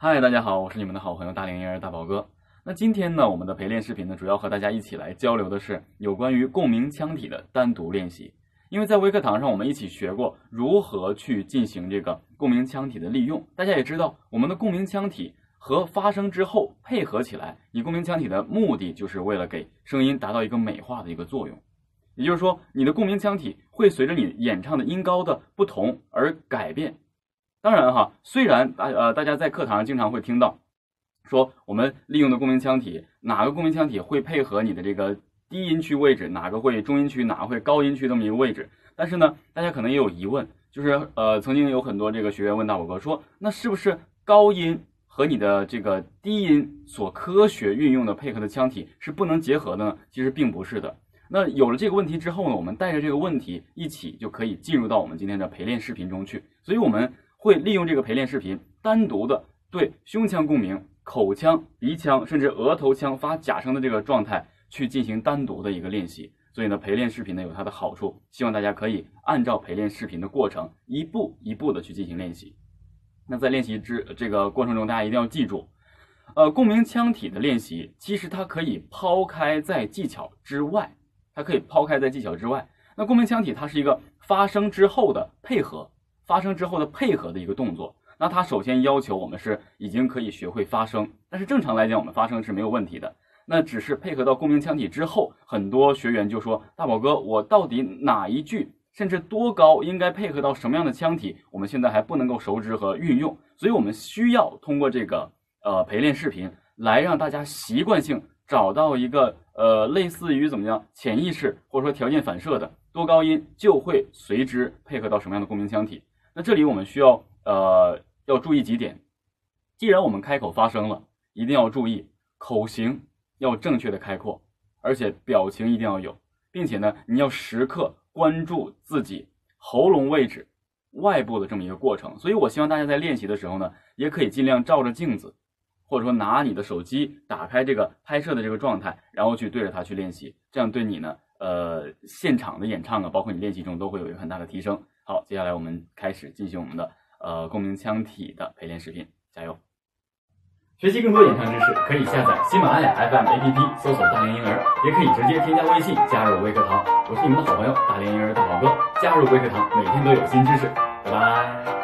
嗨，大家好，我是你们的好朋友大龄婴儿大宝哥。那今天呢，我们的陪练视频呢，主要和大家一起来交流的是有关于共鸣腔体的单独练习。因为在微课堂上，我们一起学过如何去进行这个共鸣腔体的利用。大家也知道，我们的共鸣腔体和发声之后配合起来，你共鸣腔体的目的就是为了给声音达到一个美化的一个作用。也就是说，你的共鸣腔体会随着你演唱的音高的不同而改变。当然哈，虽然大呃大家在课堂上经常会听到，说我们利用的共鸣腔体，哪个共鸣腔体会配合你的这个低音区位置，哪个会中音区，哪个会高音区这么一个位置。但是呢，大家可能也有疑问，就是呃曾经有很多这个学员问大宝哥说，那是不是高音和你的这个低音所科学运用的配合的腔体是不能结合的呢？其实并不是的。那有了这个问题之后呢，我们带着这个问题一起就可以进入到我们今天的陪练视频中去。所以我们。会利用这个陪练视频，单独的对胸腔共鸣、口腔、鼻腔，甚至额头腔发假声的这个状态去进行单独的一个练习。所以呢，陪练视频呢有它的好处，希望大家可以按照陪练视频的过程，一步一步的去进行练习。那在练习之这个过程中，大家一定要记住，呃，共鸣腔体的练习，其实它可以抛开在技巧之外，它可以抛开在技巧之外。那共鸣腔体它是一个发声之后的配合。发声之后的配合的一个动作，那它首先要求我们是已经可以学会发声，但是正常来讲，我们发声是没有问题的。那只是配合到共鸣腔体之后，很多学员就说：“大宝哥，我到底哪一句，甚至多高，应该配合到什么样的腔体？我们现在还不能够熟知和运用，所以我们需要通过这个呃陪练视频来让大家习惯性找到一个呃类似于怎么样潜意识或者说条件反射的多高音就会随之配合到什么样的共鸣腔体。”那这里我们需要呃要注意几点，既然我们开口发声了，一定要注意口型要正确的开阔，而且表情一定要有，并且呢，你要时刻关注自己喉咙位置外部的这么一个过程。所以我希望大家在练习的时候呢，也可以尽量照着镜子，或者说拿你的手机打开这个拍摄的这个状态，然后去对着它去练习，这样对你呢，呃，现场的演唱啊，包括你练习中都会有一个很大的提升。好，接下来我们开始进行我们的呃共鸣腔体的陪练视频，加油！学习更多演唱知识，可以下载喜马拉雅 FM APP，搜索大连婴儿，也可以直接添加微信加入微课堂。我是你们的好朋友大连婴儿大宝哥，加入微课堂，每天都有新知识，拜拜。